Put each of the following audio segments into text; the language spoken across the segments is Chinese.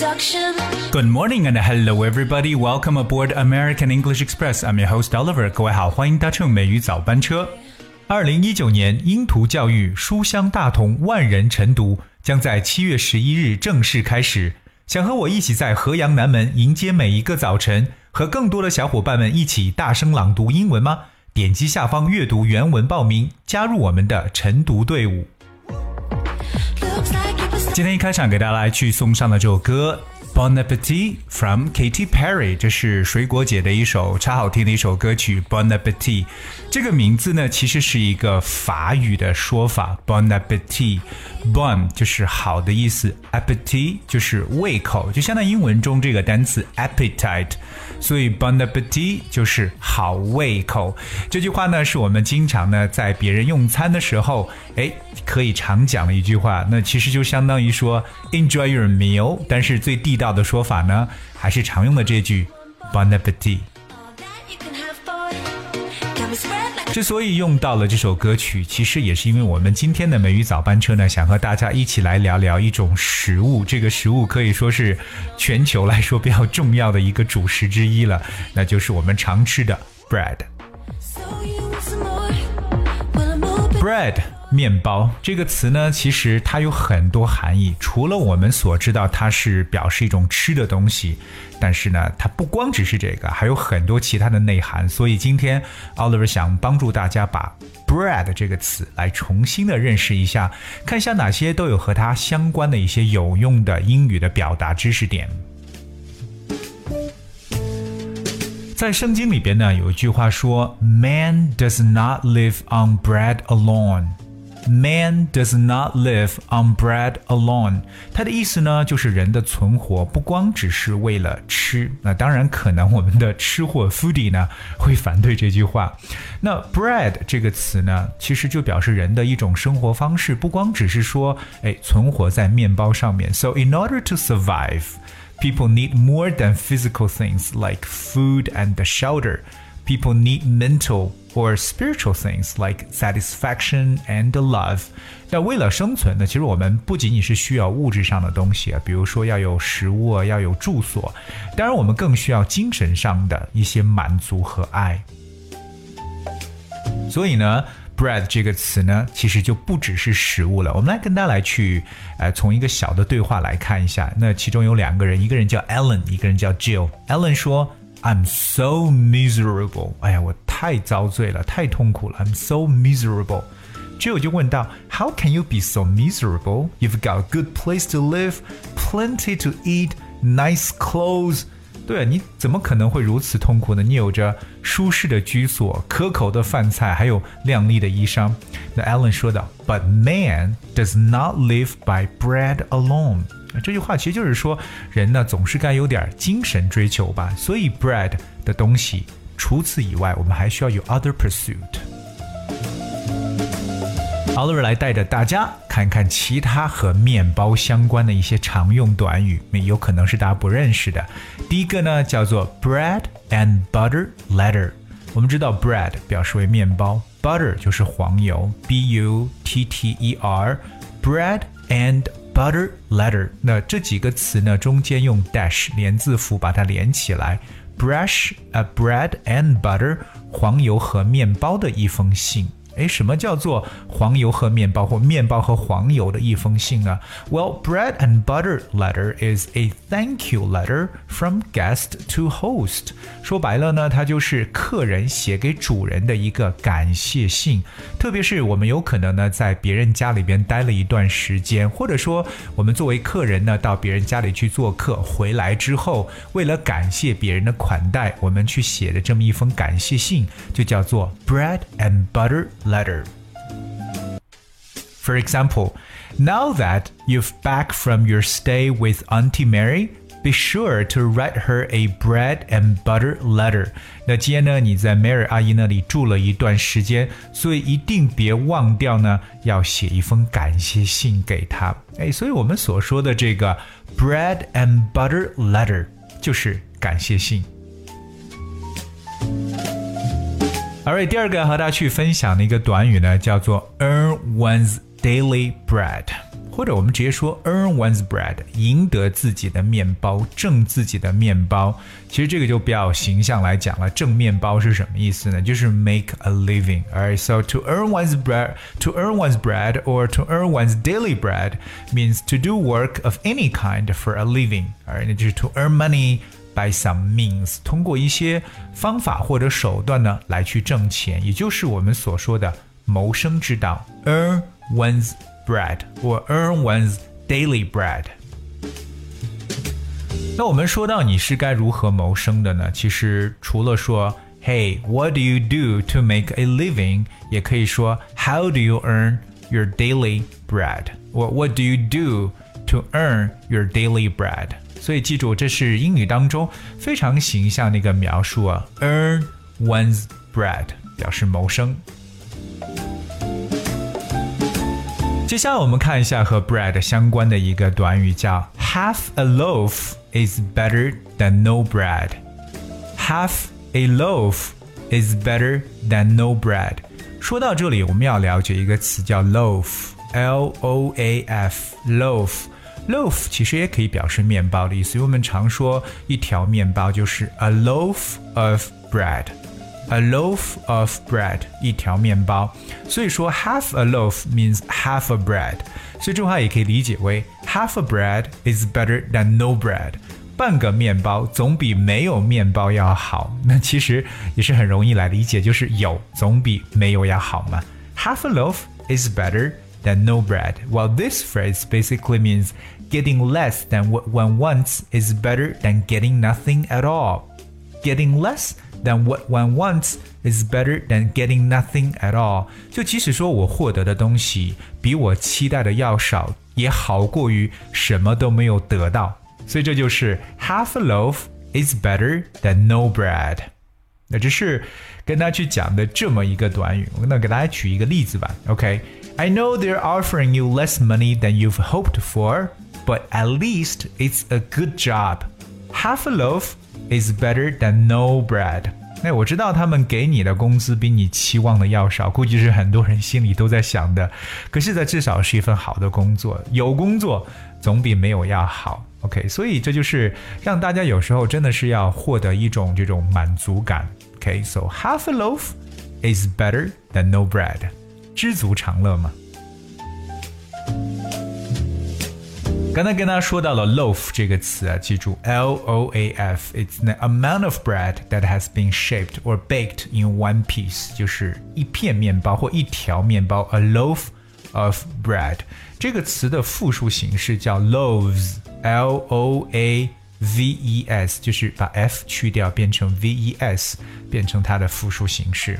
Good morning and hello everybody. Welcome aboard American English Express. I'm your host Oliver. 各位好，欢迎搭乘美语早班车。二零一九年英图教育书香大同万人晨读将在七月十一日正式开始。想和我一起在河阳南门迎接每一个早晨，和更多的小伙伴们一起大声朗读英文吗？点击下方阅读原文报名，加入我们的晨读队伍。今天一开场给大家来去送上的这首歌。Bon appetit from Katy Perry，这是水果姐的一首超好听的一首歌曲。Bon appetit，这个名字呢，其实是一个法语的说法。Bon appetit，bon 就是好的意思，appetit 就是胃口，就相当于英文中这个单词 appetite。所以 Bon appetit 就是好胃口。这句话呢，是我们经常呢在别人用餐的时候，哎，可以常讲的一句话。那其实就相当于说 Enjoy your meal，但是最地道的说法呢，还是常用的这句 Bon appetit。之所以用到了这首歌曲，其实也是因为我们今天的美语早班车呢，想和大家一起来聊聊一种食物。这个食物可以说是全球来说比较重要的一个主食之一了，那就是我们常吃的 bread。bread 面包这个词呢，其实它有很多含义。除了我们所知道它是表示一种吃的东西，但是呢，它不光只是这个，还有很多其他的内涵。所以今天 Oliver 想帮助大家把 bread 这个词来重新的认识一下，看一下哪些都有和它相关的一些有用的英语的表达知识点。在圣经里边呢，有一句话说：“Man does not live on bread alone。” Man does not live on bread alone。它的意思呢，就是人的存活不光只是为了吃。那当然，可能我们的吃货 foodie 呢会反对这句话。那 bread 这个词呢，其实就表示人的一种生活方式，不光只是说，哎，存活在面包上面。So in order to survive, people need more than physical things like food and shelter. People need mental or spiritual things like satisfaction and love。那为了生存呢，其实我们不仅仅是需要物质上的东西啊，比如说要有食物啊，要有住所。当然，我们更需要精神上的一些满足和爱。所以呢，bread 这个词呢，其实就不只是食物了。我们来跟大家来去，呃，从一个小的对话来看一下。那其中有两个人，一个人叫 Ellen，一个人叫 Jill。Ellen 说。I'm so miserable. 哎呀，我太遭罪了，太痛苦了。I'm so miserable. 之后就问到，How can you be so miserable? You've got a good place to live, plenty to eat, nice clothes. 对啊，你怎么可能会如此痛苦呢？你有着舒适的居所、可口的饭菜，还有亮丽的衣裳。那 Alan 说道，But man does not live by bread alone. 这句话其实就是说，人呢总是该有点精神追求吧。所以，bread 的东西， 除此以外，我们还需要有 other pursuit。Oliver 来带着大家看看其他和面包相关的一些常用短语，有可能是大家不认识的。第一个呢叫做 bread and butter letter。我们知道 bread 表示为面包，butter 就是黄油，b u t t e r，bread and butter letter，那这几个词呢，中间用 dash 连字符把它连起来，brush a bread and butter，黄油和面包的一封信。哎，什么叫做黄油和面包或面包和黄油的一封信呢？Well, bread and butter letter is a thank you letter from guest to host。说白了呢，它就是客人写给主人的一个感谢信。特别是我们有可能呢在别人家里边待了一段时间，或者说我们作为客人呢到别人家里去做客，回来之后为了感谢别人的款待，我们去写的这么一封感谢信，就叫做 bread and butter。letter. For example, now that you've back from your stay with Auntie Mary, be sure to write her a bread and butter letter。那既然呢你在 Mary 阿姨那里住了一段时间，所以一定别忘掉呢要写一封感谢信给她。哎，所以我们所说的这个 bread and butter letter 就是感谢信。 Alright，第二个和大家去分享的一个短语呢，叫做 earn one's daily bread。 或者我们直接说 earn one's bread，赢得自己的面包，挣自己的面包。其实这个就比较形象来讲了，挣面包是什么意思呢？就是 make a living。Alright, so to earn one's bread, to earn one's bread or to earn one's daily bread means to do work of any kind for a living. Alright，那就是 to earn money by some means，通过一些方法或者手段呢来去挣钱，也就是我们所说的谋生之道，earn one's bread or earn one's daily bread。那我们说到你是该如何谋生的呢？其实除了说 Hey, what do you do to make a living？也可以说 How do you earn your daily bread？或 What do you do to earn your daily bread？ 所以记住，这是英语当中非常形象的一个描述啊，earn one's bread 表示谋生。接下来我们看一下和 bread 相关的一个短语，叫 half a loaf is better than no bread。half a loaf is better than no bread。说到这里，我们要了解一个词叫 loaf，l o a f，loaf。 Loaf 其实也可以表示面包的意思，因为我们常说一条面包就是 a loaf of bread。a loaf of bread，一条面包。所以说 half a loaf means half a bread，所以这句话也可以理解为 half a bread is better than no bread。半个面包总比没有面包要好。那其实也是很容易来理解，就是有总比没有要好嘛。Half a loaf is better than no bread. Well, this phrase basically means getting less than what one wants is better than getting nothing at all. Getting less than what one wants is better than getting nothing at all。就即使说我获得的东西比我期待的要少，也好过于什么都没有得到。所以这就是 half a loaf is better than no bread。那这是跟大家去讲的这么一个短语。那给大家举一个例子吧。 OK，I know they're offering you less money than you've hoped for, but at least it's a good job. Half a loaf is better than no bread。那我知道他们给你的工资比你期望的要少，估计是很多人心里都在想的。可是，这至少是一份好的工作，有工作总比没有要好。OK，所以这就是让大家有时候真的是要获得一种这种满足感。OK，so、okay? half a loaf is better than no bread， 知足常乐嘛。刚才跟大家说到了 loaf 这个词啊，记住 L O A F，it's the amount of bread that has been shaped or baked in one piece，就是一片面包或一条面包，a loaf of bread。这个词的复数形式叫 loaves，L O A V E S，就是把 f 去掉变成 V E S，变成它的复数形式。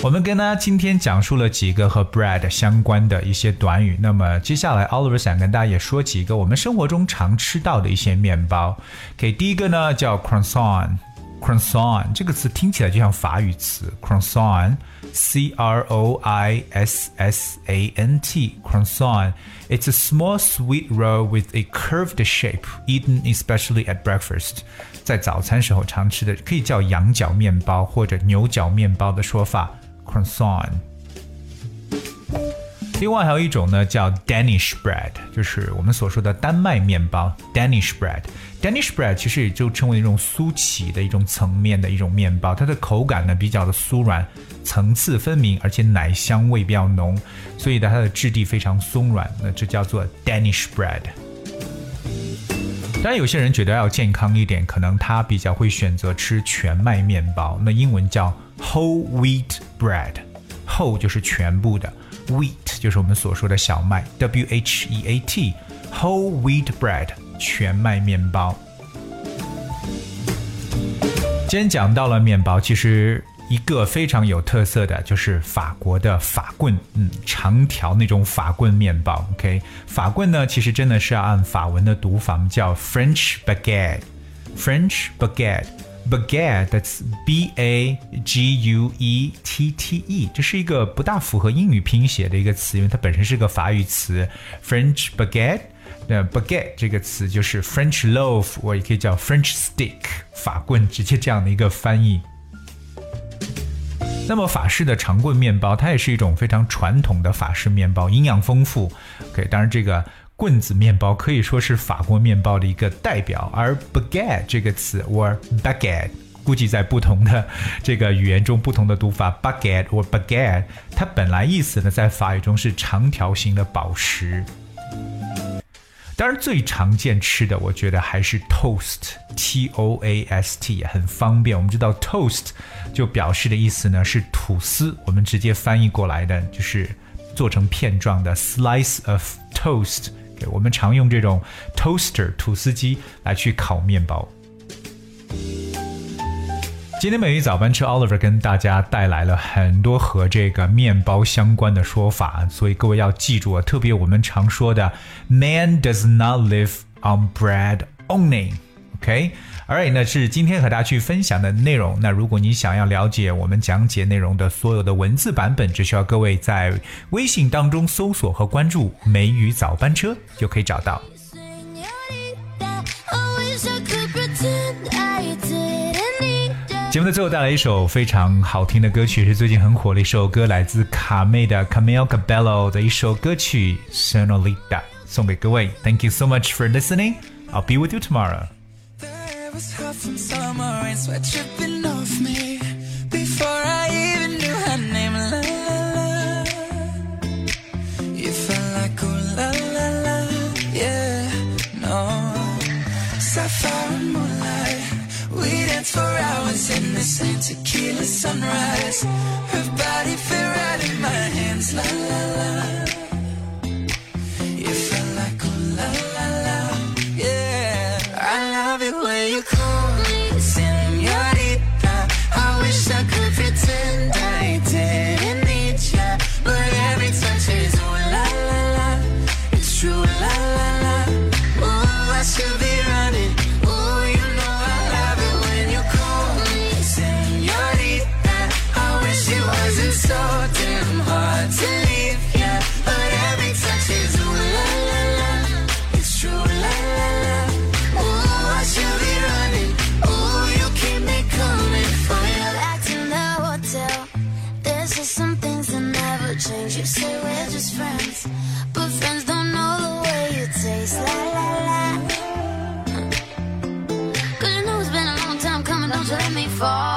我们跟大家今天讲述了几个和 bread 相关的一些短语，那么接下来 Oliver 想跟大家也说几个我们生活中常吃到的一些面包。OK，第一个呢叫 croissant，croissant 这个词听起来就像法语词，croissant，C R O I S S A N T，croissant。It's a small sweet roll with a curved shape, eaten especially at breakfast。在早餐时候常吃的，可以叫羊角面包或者牛角面包的说法。croissant。另外还有一种呢，叫 Danish bread，就是我们所说的丹麦面包 Danish bread。Danish bread 其实也就称为一种酥起的一种层面的一种面包，它的口感呢比较的酥软，层次分明，而且奶香味比较浓，所以呢它的质地非常松软，那这叫做 Danish bread。当然，有些人觉得要健康一点，可能他比较会选择吃全麦面包，那英文叫 whole wheat bread。whole 就是全部的，wheat 就是我们所说的小麦，W H E A T。whole wheat bread 全麦面包。今天讲到了面包，其实。一个非常有特色的就是法国的法棍，嗯，长条那种法棍面包。OK，法棍呢，其实真的是要按法文的读法，叫 French baguette，French baguette，baguette，that's B A G U E T T E，这是一个不大符合英语拼写的一个词，因为它本身是个法语词，French baguette。那 baguette 这个词就是 French loaf，我也可以叫 French stick，法棍，直接这样的一个翻译。那么法式的长棍面包，它也是一种非常传统的法式面包，营养丰富。OK，当然这个棍子面包可以说是法国面包的一个代表。而 baguette 这个词，or baguette，估计在不同的这个语言中不同的读法，baguette or baguette，它本来意思呢，在法语中是长条形的宝石。当然，最常见吃的，我觉得还是 toast，t o a s t，很方便。我们知道 toast 就表示的意思呢是吐司，我们直接翻译过来的就是做成片状的 slice of toast。我们常用这种 toaster 吐司机来去烤面包。今天美语早班车，Oliver 跟大家带来了很多和这个面包相关的说法，所以各位要记住啊，特别我们常说的 “Man does not live on bread only”。OK，Alright，那是今天和大家去分享的内容。那如果你想要了解我们讲解内容的所有的文字版本，只需要各位在微信当中搜索和关注“美语早班车”就可以找到。节目的最后带来一首非常好听的歌曲，是最近很火的一首歌，来自卡妹的 Camille Cabello 的一首歌曲《Sonolita》，送给各位。Thank you so much for listening. I'll be with you tomorrow. In the same tequila sunrise. Her body fit right in my hands, la to